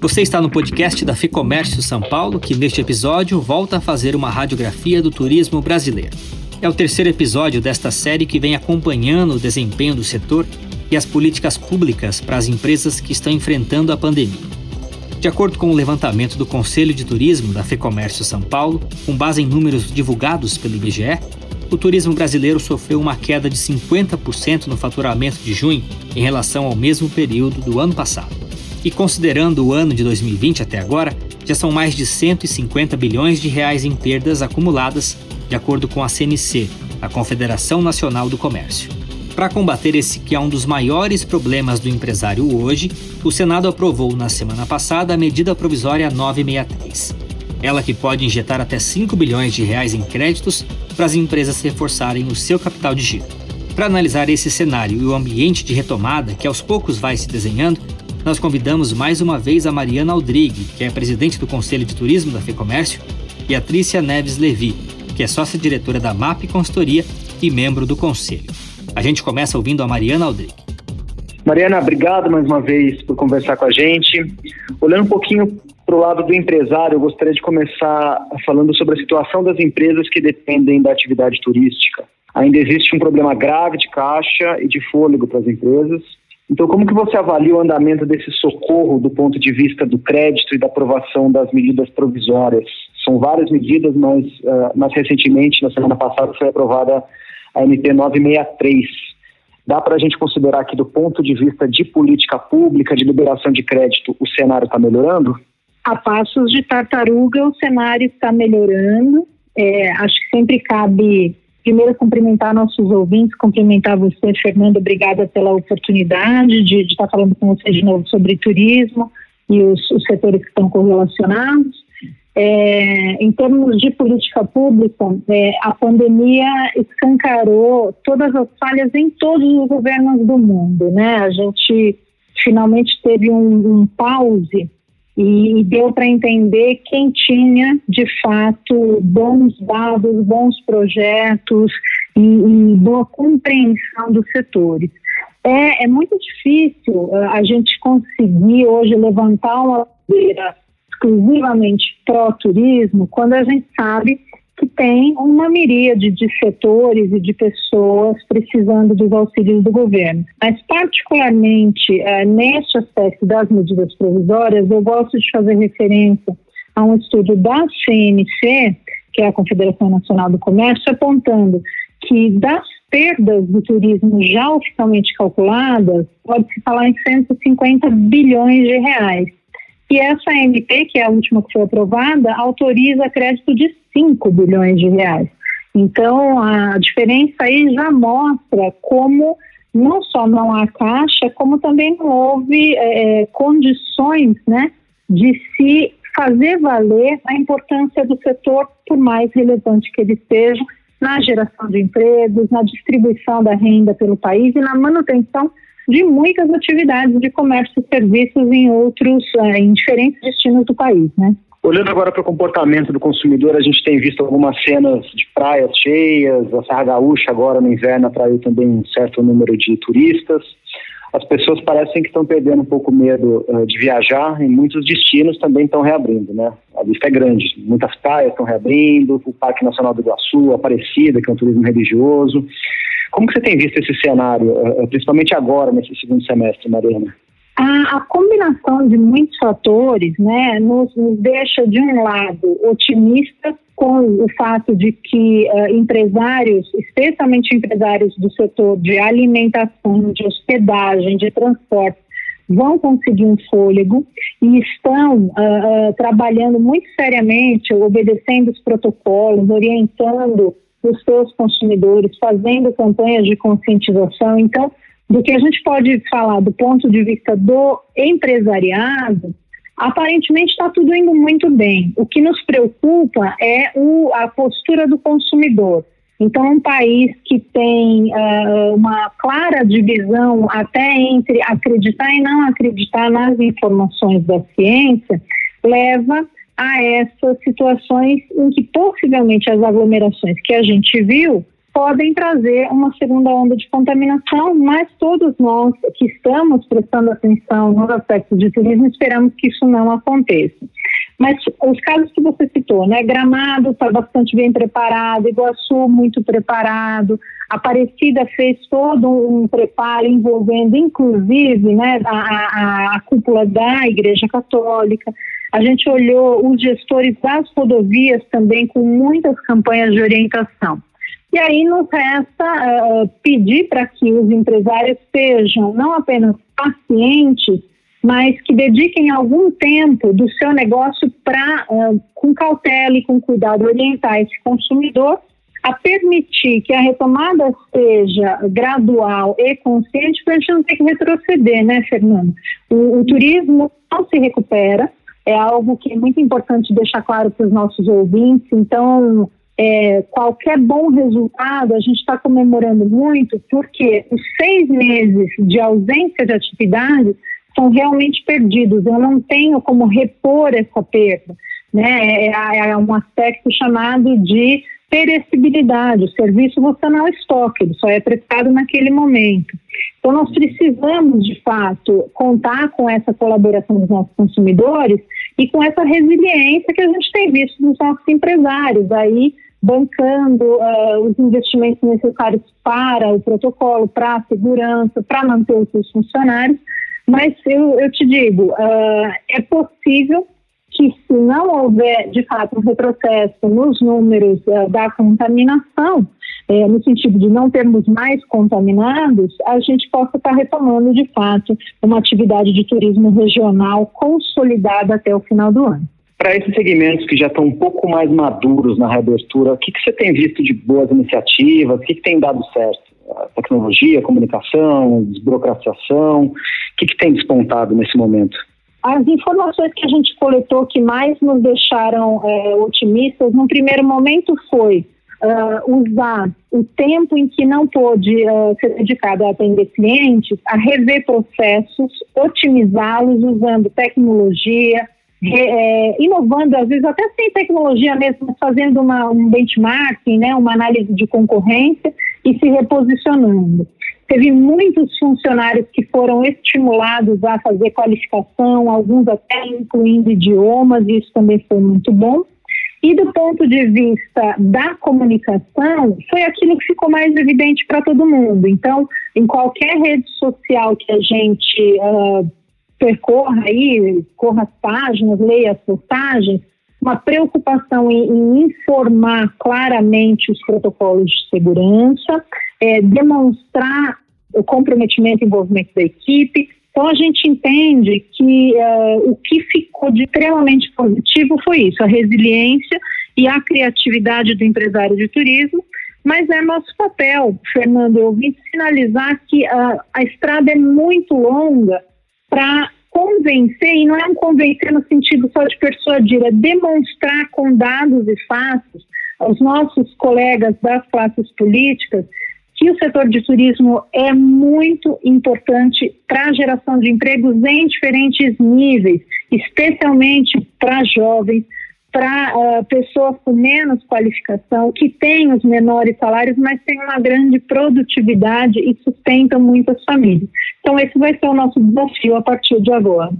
Você está no podcast da Ficomércio São Paulo, que neste episódio volta a fazer uma radiografia do turismo brasileiro. É o terceiro episódio desta série que vem acompanhando o desempenho do setor e as políticas públicas para as empresas que estão enfrentando a pandemia. De acordo com o levantamento do Conselho de Turismo da FEComércio São Paulo, com base em números divulgados pelo IBGE, o turismo brasileiro sofreu uma queda de 50% no faturamento de junho em relação ao mesmo período do ano passado. E considerando o ano de 2020 até agora, já são mais de 150 bilhões de reais em perdas acumuladas, de acordo com a CNC, a Confederação Nacional do Comércio. Para combater esse que é um dos maiores problemas do empresário hoje, o Senado aprovou na semana passada a medida provisória 963. Ela que pode injetar até 5 bilhões de reais em créditos para as empresas reforçarem o seu capital de giro. Para analisar esse cenário e o ambiente de retomada que aos poucos vai se desenhando, nós convidamos mais uma vez a Mariana Aldrigue, que é presidente do Conselho de Turismo da FEComércio, e a Trícia Neves Levi, que é sócia-diretora da MAP Consultoria e membro do Conselho. A gente começa ouvindo a Mariana Aldrigue. Mariana, obrigado mais uma vez por conversar com a gente. Olhando um pouquinho para o lado do empresário, eu gostaria de começar falando sobre a situação das empresas que dependem da atividade turística. Ainda existe um problema grave de caixa e de fôlego para as empresas. Então, como que você avalia o andamento desse socorro do ponto de vista do crédito e da aprovação das medidas provisórias? São várias medidas, mas uh, mais recentemente, na semana passada, foi aprovada a MP 963. Dá para a gente considerar que, do ponto de vista de política pública, de liberação de crédito, o cenário está melhorando? A passos de tartaruga, o cenário está melhorando. É, acho que sempre cabe, primeiro, cumprimentar nossos ouvintes, cumprimentar você, Fernando. Obrigada pela oportunidade de, de estar falando com você de novo sobre turismo e os, os setores que estão correlacionados. É, em termos de política pública, é, a pandemia escancarou todas as falhas em todos os governos do mundo. Né? A gente finalmente teve um, um pause e deu para entender quem tinha, de fato, bons dados, bons projetos e, e boa compreensão dos setores. É, é muito difícil uh, a gente conseguir hoje levantar uma bandeira exclusivamente pró-turismo quando a gente sabe que tem uma miríade de setores e de pessoas precisando dos auxílios do governo. Mas, particularmente é, neste aspecto das medidas provisórias, eu gosto de fazer referência a um estudo da CNC, que é a Confederação Nacional do Comércio, apontando que das perdas do turismo já oficialmente calculadas, pode-se falar em 150 bilhões de reais. E essa MP, que é a última que foi aprovada, autoriza crédito de 5 bilhões de reais. Então, a diferença aí já mostra como não só não há caixa, como também não houve é, é condições né, de se fazer valer a importância do setor, por mais relevante que ele seja, na geração de empregos, na distribuição da renda pelo país e na manutenção de muitas atividades de comércio e serviços em outros, eh, em diferentes destinos do país, né? Olhando agora para o comportamento do consumidor, a gente tem visto algumas cenas de praias cheias, a Serra Gaúcha agora no inverno atraiu também um certo número de turistas. As pessoas parecem que estão perdendo um pouco medo uh, de viajar e muitos destinos também estão reabrindo, né? A lista é grande, muitas praias estão reabrindo, o Parque Nacional do Iguaçu, Aparecida, que é um turismo religioso. Como que você tem visto esse cenário, eh, eh, principalmente agora, nesse segundo semestre, Mariana? A, a, combinação de muitos fatores né, nos, nos, deixa, de um lado, otimistas com o fato de que uh, empresários, especialmente empresários do setor de alimentação, de hospedagem, de transporte, vão conseguir um fôlego e estão uh, uh, trabalhando muito seriamente, obedecendo os protocolos, orientando os seus consumidores, fazendo campanhas de conscientização. Então, do que a gente pode falar do ponto de vista do empresariado, aparentemente está tudo indo muito bem. O que nos preocupa é o, a postura do consumidor. Então, um país que tem uh, uma clara divisão até entre acreditar e não acreditar nas informações da ciência, leva a essas situações em que possivelmente as aglomerações que a gente viu podem trazer uma segunda onda de contaminação, mas todos nós que estamos prestando atenção nos aspectos de turismo esperamos que isso não aconteça. Mas os casos que você citou, né? Gramado está bastante bem preparado, Iguaçu muito preparado, Aparecida fez todo um preparo envolvendo, inclusive, né, a, a, a cúpula da Igreja Católica. A gente olhou os gestores das rodovias também com muitas campanhas de orientação. E aí nos resta uh, pedir para que os empresários sejam não apenas pacientes, mas que dediquem algum tempo do seu negócio para, uh, com cautela e com cuidado, orientar esse consumidor a permitir que a retomada seja gradual e consciente para a gente não ter que retroceder, né, Fernando? O, o turismo não se recupera, é algo que é muito importante deixar claro para os nossos ouvintes, então é, qualquer bom resultado a gente está comemorando muito porque os seis meses de ausência de atividade são realmente perdidos. Eu não tenho como repor essa perda. Né? É, é um aspecto chamado de perecibilidade. O serviço você não estoca, ele só é prestado naquele momento. Então, nós precisamos, de fato, contar com essa colaboração dos nossos consumidores e com essa resiliência que a gente tem visto nos nossos empresários aí bancando uh, os investimentos necessários para o protocolo, para a segurança, para manter os seus funcionários. Mas eu, eu te digo, uh, é possível que se não houver, de fato, um retrocesso nos números uh, da contaminação, é, no sentido de não termos mais contaminados, a gente possa estar retomando, de fato, uma atividade de turismo regional consolidada até o final do ano. Para esses segmentos que já estão um pouco mais maduros na reabertura, o que, que você tem visto de boas iniciativas? O que, que tem dado certo? Tecnologia, comunicação, desburocratização? O que, que tem despontado nesse momento? As informações que a gente coletou que mais nos deixaram é, otimistas, no primeiro momento, foi uh, usar o tempo em que não pôde uh, ser dedicado a atender clientes, a rever processos, otimizá-los usando tecnologia, é, inovando, às vezes até sem tecnologia mesmo, fazendo uma, um benchmarking, né, uma análise de concorrência e se reposicionando. Teve muitos funcionários que foram estimulados a fazer qualificação, alguns até incluindo idiomas, e isso também foi muito bom. E do ponto de vista da comunicação, foi aquilo que ficou mais evidente para todo mundo. Então, em qualquer rede social que a gente uh, percorra aí, corra as páginas, leia as postagens, uma preocupação em, em informar claramente os protocolos de segurança, é, demonstrar o comprometimento e envolvimento da equipe. Então, a gente entende que uh, o que ficou de extremamente positivo foi isso, a resiliência e a criatividade do empresário de turismo, mas é nosso papel, Fernando, eu vim sinalizar que uh, a estrada é muito longa para convencer, e não é um convencer no sentido só de persuadir, é demonstrar com dados e fatos aos nossos colegas das classes políticas que o setor de turismo é muito importante para a geração de empregos em diferentes níveis, especialmente para jovens, para uh, pessoas com menos qualificação, que têm os menores salários, mas têm uma grande produtividade e sustentam muitas famílias. Então, esse vai ser o nosso desafio a partir de agora.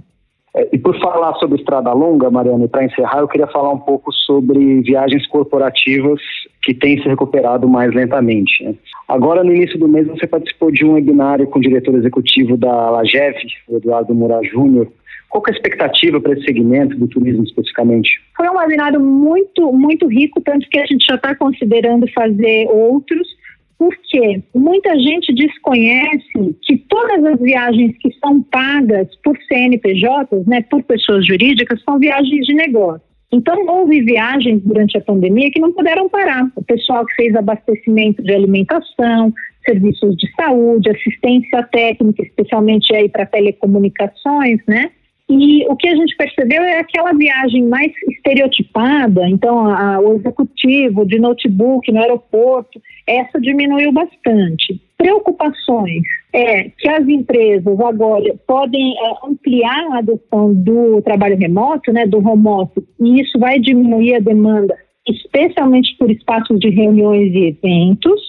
É, e por falar sobre estrada longa, Mariana, para encerrar, eu queria falar um pouco sobre viagens corporativas que têm se recuperado mais lentamente. Né? Agora, no início do mês, você participou de um webinário com o diretor executivo da Lagev, Eduardo Moura Júnior. Qual é a expectativa para esse segmento do turismo especificamente? Foi um webinário muito, muito rico, tanto que a gente já está considerando fazer outros porque muita gente desconhece que todas as viagens que são pagas por CNPJs, né, por pessoas jurídicas, são viagens de negócio. Então, houve viagens durante a pandemia que não puderam parar. O pessoal que fez abastecimento de alimentação, serviços de saúde, assistência técnica, especialmente aí para telecomunicações, né? E o que a gente percebeu é aquela viagem mais estereotipada, então a, o executivo de notebook no aeroporto, essa diminuiu bastante. Preocupações é que as empresas agora podem é, ampliar a adoção do trabalho remoto, né, do home office, e isso vai diminuir a demanda especialmente por espaços de reuniões e eventos.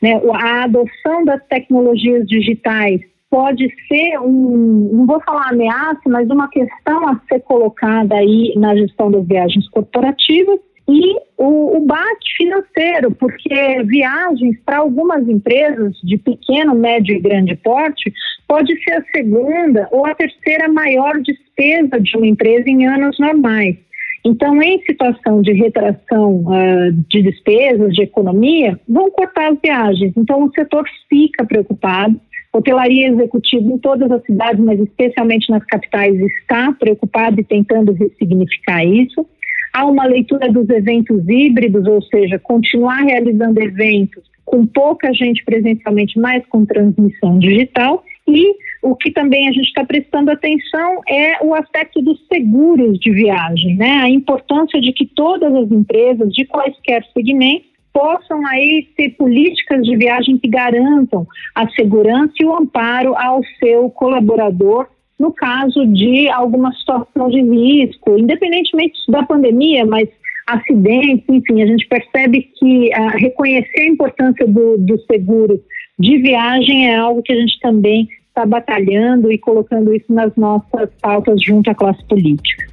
Né? A adoção das tecnologias digitais pode ser um, não vou falar ameaça, mas uma questão a ser colocada aí na gestão das viagens corporativas e o, o bate financeiro, porque viagens para algumas empresas de pequeno, médio e grande porte pode ser a segunda ou a terceira maior despesa de uma empresa em anos normais. Então, em situação de retração uh, de despesas, de economia, vão cortar as viagens. Então, o setor fica preocupado. Hotelaria executiva em todas as cidades, mas especialmente nas capitais, está preocupado e tentando ressignificar isso. Há uma leitura dos eventos híbridos, ou seja, continuar realizando eventos com pouca gente presencialmente, mas com transmissão digital. E o que também a gente está prestando atenção é o aspecto dos seguros de viagem, né? A importância de que todas as empresas de quaisquer segmentos possam aí ter políticas de viagem que garantam a segurança e o amparo ao seu colaborador no caso de alguma situação de risco, independentemente da pandemia, mas acidentes, enfim, a gente percebe que uh, reconhecer a importância do, do seguro de viagem é algo que a gente também está batalhando e colocando isso nas nossas pautas junto à classe política.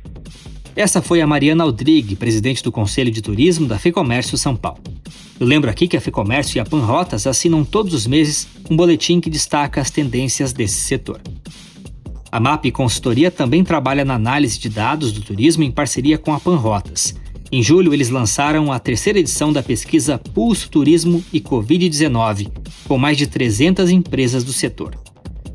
Essa foi a Mariana Aldrigue, presidente do Conselho de Turismo da FEComércio São Paulo. Eu lembro aqui que a FEComércio e a Panrotas assinam todos os meses um boletim que destaca as tendências desse setor. A MAP Consultoria também trabalha na análise de dados do turismo em parceria com a Panrotas. Em julho, eles lançaram a terceira edição da pesquisa Pulso Turismo e Covid-19, com mais de 300 empresas do setor.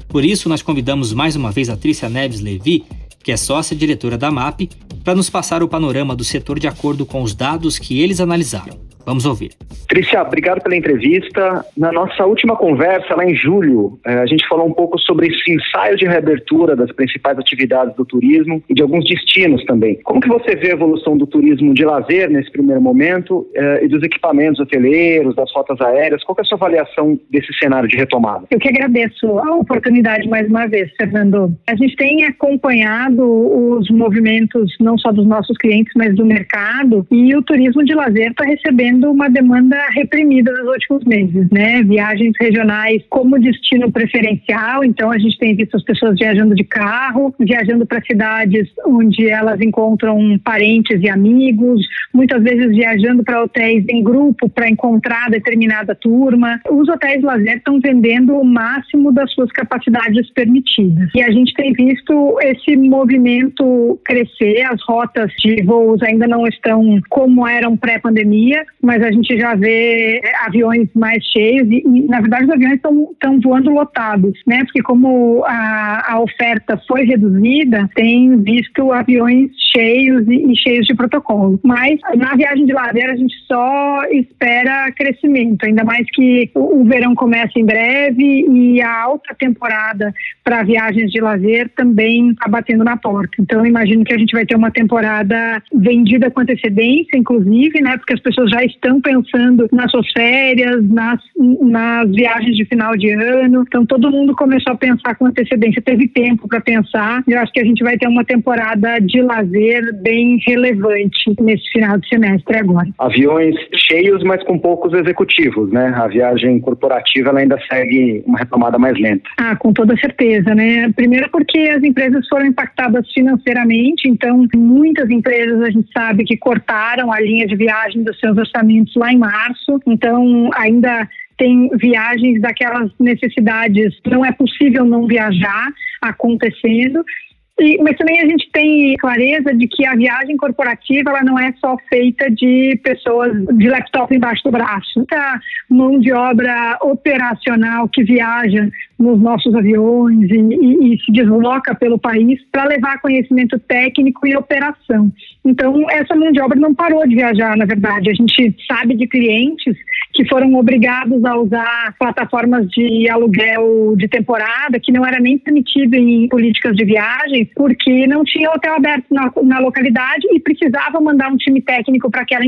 Por isso, nós convidamos mais uma vez a Trícia Neves Levi, que é sócia diretora da MAP, para nos passar o panorama do setor de acordo com os dados que eles analisaram. Vamos ouvir. Trícia, obrigado pela entrevista. Na nossa última conversa, lá em julho, eh, a gente falou um pouco sobre esse ensaio de reabertura das principais atividades do turismo e de alguns destinos também. Como que você vê a evolução do turismo de lazer nesse primeiro momento eh, e dos equipamentos hoteleiros, das rotas aéreas? Qual é a sua avaliação desse cenário de retomada? Eu que agradeço a oportunidade mais uma vez, Fernando. A gente tem acompanhado os movimentos não só dos nossos clientes, mas do mercado e o turismo de lazer está recebendo sendo uma demanda reprimida nos últimos meses, né? Viagens regionais como destino preferencial, então a gente tem visto as pessoas viajando de carro, viajando para cidades onde elas encontram parentes e amigos, muitas vezes viajando para hotéis em grupo para encontrar determinada turma. Os hotéis lazer estão vendendo o máximo das suas capacidades permitidas. E a gente tem visto esse movimento crescer, as rotas de voos ainda não estão como eram pré-pandemia, mas a gente já vê é, aviões mais cheios e, e na verdade, os aviões estão voando lotados, né? Porque como a, a, oferta foi reduzida, tem visto aviões cheios e, e, cheios de protocolo. Mas na viagem de lazer a gente só espera crescimento, ainda mais que o, o verão começa em breve e a alta temporada para viagens de lazer também está batendo na porta. Então, imagino que a gente vai ter uma temporada vendida com antecedência, inclusive, né? Porque as pessoas já estão pensando nas suas férias, nas, nas viagens de final de ano. Então, todo mundo começou a pensar com antecedência, teve tempo para pensar. Eu acho que a gente vai ter uma temporada de lazer bem relevante nesse final de semestre agora. Aviões cheios, mas com poucos executivos, né? A viagem corporativa ela ainda segue uma retomada mais lenta. Ah, com toda certeza, né? Primeiro porque as empresas foram impactadas financeiramente, então muitas empresas a gente sabe que cortaram a linha de viagem dos seus orçamentos lançamentos lá em março, então ainda tem viagens daquelas necessidades, não é possível não viajar acontecendo. E, mas também a gente tem clareza de que a viagem corporativa ela não é só feita de pessoas de laptop embaixo do braço. Muita mão de obra operacional que viaja nos nossos aviões e, e, e se desloca pelo país para levar conhecimento técnico e operação. Então, essa mão de obra não parou de viajar, na verdade. A gente sabe de clientes que foram obrigados a usar plataformas de aluguel de temporada, que não era nem permitido em políticas de viagem, porque não tinha hotel aberto na, na localidade e precisava mandar um time técnico para aquela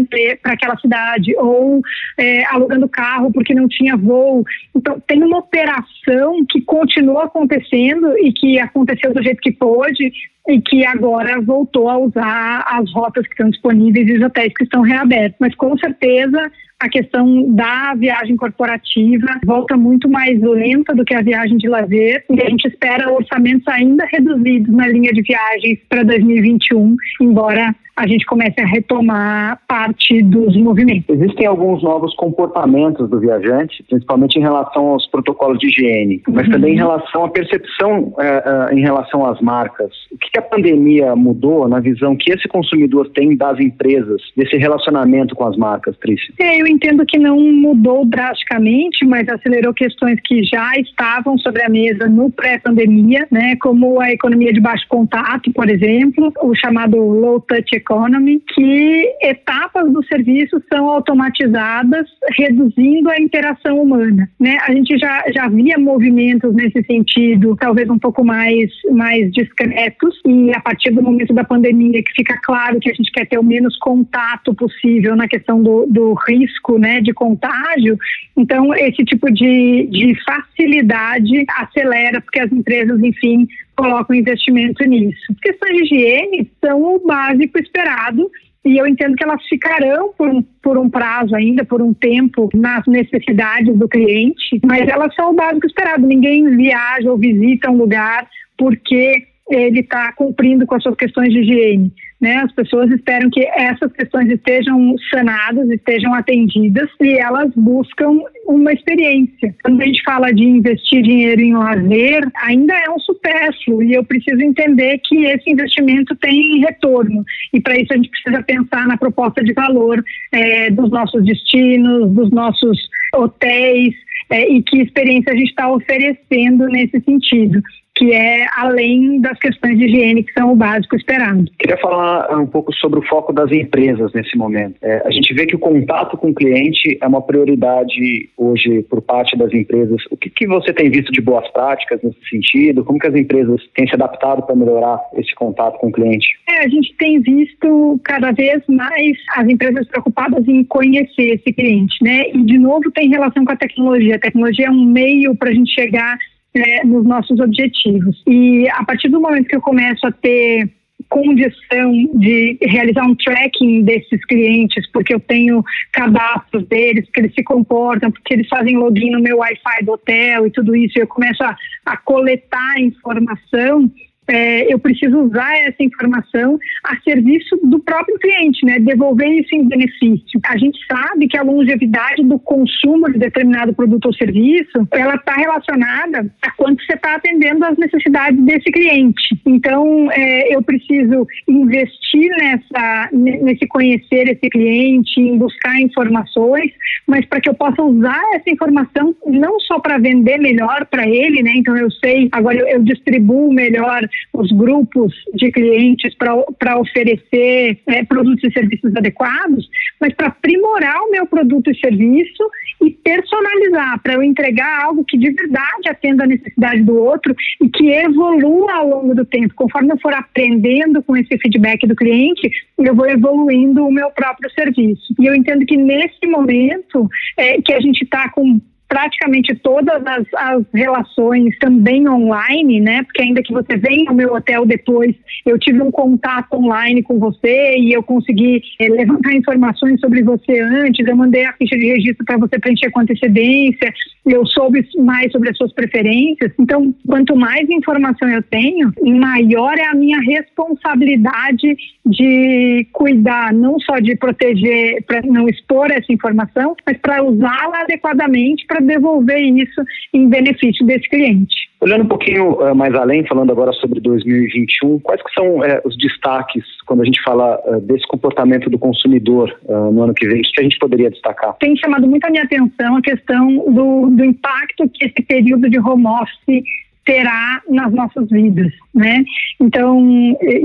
aquela cidade, ou é, alugando carro porque não tinha voo. Então, tem uma operação que continuou acontecendo e que aconteceu do jeito que pôde e que agora voltou a usar as rotas que estão disponíveis e os hotéis que estão reabertos. Mas com certeza a questão da viagem corporativa volta muito mais lenta do que a viagem de lazer e a gente espera orçamentos ainda reduzidos na linha de viagens para 2021, embora a gente comece a retomar parte dos movimentos. Existem alguns novos comportamentos do viajante, principalmente em relação aos protocolos de higiene, mas uhum. também em relação à percepção é, é, em relação às marcas. O que a pandemia mudou na visão que esse consumidor tem das empresas, desse relacionamento com as marcas, Trícia? É, eu entendo que não mudou drasticamente, mas acelerou questões que já estavam sobre a mesa no pré-pandemia, né, como a economia de baixo contato, por exemplo, o chamado low touch economy, que etapas do serviço são automatizadas, reduzindo a interação humana, né? A gente já já via movimentos nesse sentido, talvez um pouco mais mais discretos e a partir do momento da pandemia que fica claro que a gente quer ter o menos contato possível na questão do, do risco né, de contágio, então esse tipo de, de facilidade acelera, porque as empresas, enfim, colocam investimento nisso. Questões de higiene são o básico esperado e eu entendo que elas ficarão por um, por um prazo ainda, por um tempo, nas necessidades do cliente, mas elas são o básico esperado. Ninguém viaja ou visita um lugar porque ele está cumprindo com as suas questões de higiene. Né? As pessoas esperam que essas questões estejam sanadas, estejam atendidas e elas buscam uma experiência. Quando a gente fala de investir dinheiro em lazer, ainda é um supérfluo e eu preciso entender que esse investimento tem retorno. E para isso a gente precisa pensar na proposta de valor é, dos nossos destinos, dos nossos hotéis, é, e que experiência a gente está oferecendo nesse sentido que é além das questões de higiene que são o básico esperado. Queria falar ah, um pouco sobre o foco das empresas nesse momento. É, a gente vê que o contato com o cliente é uma prioridade hoje por parte das empresas. O que, que você tem visto de boas práticas nesse sentido? Como que as empresas têm se adaptado para melhorar esse contato com o cliente? É, a gente tem visto cada vez mais as empresas preocupadas em conhecer esse cliente, né? E de novo tem relação com a tecnologia. A tecnologia é um meio para a gente chegar é, nos nossos objetivos. E a partir do momento que eu começo a ter condição de realizar um tracking desses clientes, porque eu tenho cadastros deles, porque eles se comportam, porque eles fazem login no meu Wi-Fi do hotel e tudo isso, e eu começo a, a coletar informação, é, eu preciso usar essa informação a serviço do próprio cliente, né? Devolver isso em benefício. A gente sabe que a longevidade do consumo de determinado produto ou serviço, ela está relacionada a quanto você está atendendo às necessidades desse cliente. Então, é, eu preciso investir nessa, nesse conhecer esse cliente, em buscar informações, mas para que eu possa usar essa informação não só para vender melhor para ele, né? Então, eu sei, agora eu, eu distribuo melhor os grupos de clientes para oferecer é, produtos e serviços adequados, mas para aprimorar o meu produto e serviço e personalizar, para eu entregar algo que de verdade atenda a necessidade do outro e que evolua ao longo do tempo. Conforme eu for aprendendo com esse feedback do cliente, eu vou evoluindo o meu próprio serviço. E eu entendo que nesse momento é, que a gente está com praticamente todas as, as, relações também online, né? Porque ainda que você venha ao meu hotel depois, eu tive um contato online com você e eu consegui é, levantar informações sobre você antes, eu mandei a ficha de registro para você preencher com antecedência, eu soube mais sobre as suas preferências. Então, quanto mais informação eu tenho, maior é a minha responsabilidade de cuidar, não só de proteger, para não expor essa informação, mas para usá-la adequadamente para devolver isso em benefício desse cliente. Olhando um pouquinho uh, mais além, falando agora sobre 2021, quais que são uh, os destaques quando a gente fala uh, desse comportamento do consumidor no ano que vem? O que a gente poderia destacar? Tem chamado muito a minha atenção a questão do, do impacto que esse período de home office terá nas nossas vidas, né? Então,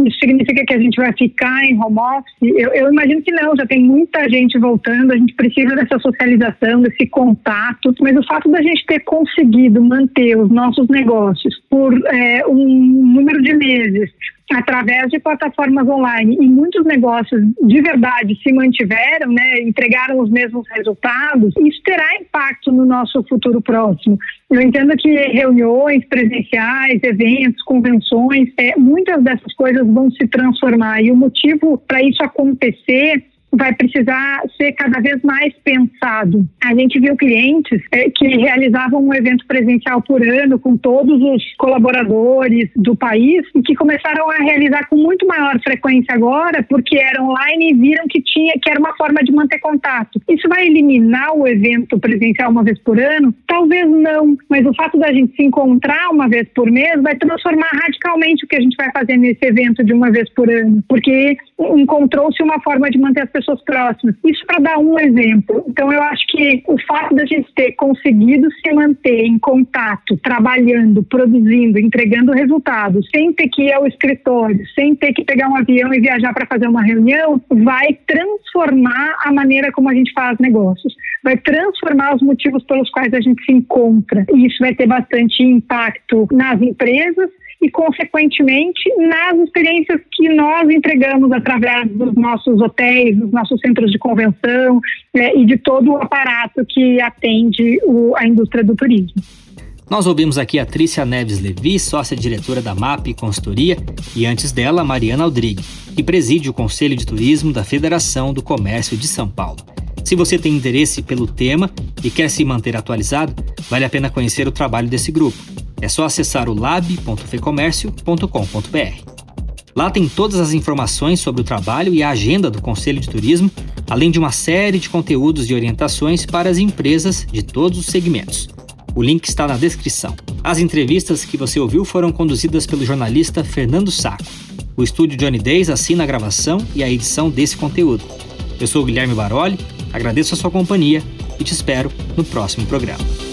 isso significa que a gente vai ficar em home office? Eu, eu, imagino que não, já tem muita gente voltando, a gente precisa dessa socialização, desse contato, mas o fato da gente ter conseguido manter os nossos negócios por é, um número de meses através de plataformas online e muitos negócios de verdade se mantiveram, né, entregaram os mesmos resultados, isso terá impacto no nosso futuro próximo. Eu entendo que reuniões presenciais, eventos, convenções, é, muitas dessas coisas vão se transformar e o motivo para isso acontecer vai precisar ser cada vez mais pensado. A gente viu clientes é, que realizavam um evento presencial por ano com todos os colaboradores do país e que começaram a realizar com muito maior frequência agora, porque era online e viram que tinha que era uma forma de manter contato. Isso vai eliminar o evento presencial uma vez por ano? Talvez não, mas o fato da gente se encontrar uma vez por mês vai transformar radicalmente o que a gente vai fazer nesse evento de uma vez por ano, porque encontrou-se uma forma de manter as pessoas próximas. Isso para dar um exemplo. Então, eu acho que o fato da gente ter conseguido se manter em contato, trabalhando, produzindo, entregando resultados, sem ter que ir ao escritório, sem ter que pegar um avião e viajar para fazer uma reunião, vai transformar a maneira como a gente faz negócios. Vai transformar os motivos pelos quais a gente se encontra. E isso vai ter bastante impacto nas empresas e, consequentemente, nas experiências que nós entregamos através dos nossos hotéis, dos nossos centros de convenção né, e de todo o aparato que atende o, a indústria do turismo. Nós ouvimos aqui a Trícia Neves Levi, sócia-diretora da MAP Consultoria, e antes dela, Mariana Aldrigue, que preside o Conselho de Turismo da Federação do Comércio de São Paulo. Se você tem interesse pelo tema e quer se manter atualizado, vale a pena conhecer o trabalho desse grupo. É só acessar o lab.fecomércio.com.br. Lá tem todas as informações sobre o trabalho e a agenda do Conselho de Turismo, além de uma série de conteúdos e orientações para as empresas de todos os segmentos. O link está na descrição. As entrevistas que você ouviu foram conduzidas pelo jornalista Fernando Saco. O estúdio Johnny Days assina a gravação e a edição desse conteúdo. Eu sou Guilherme Baroli, agradeço a sua companhia e te espero no próximo programa.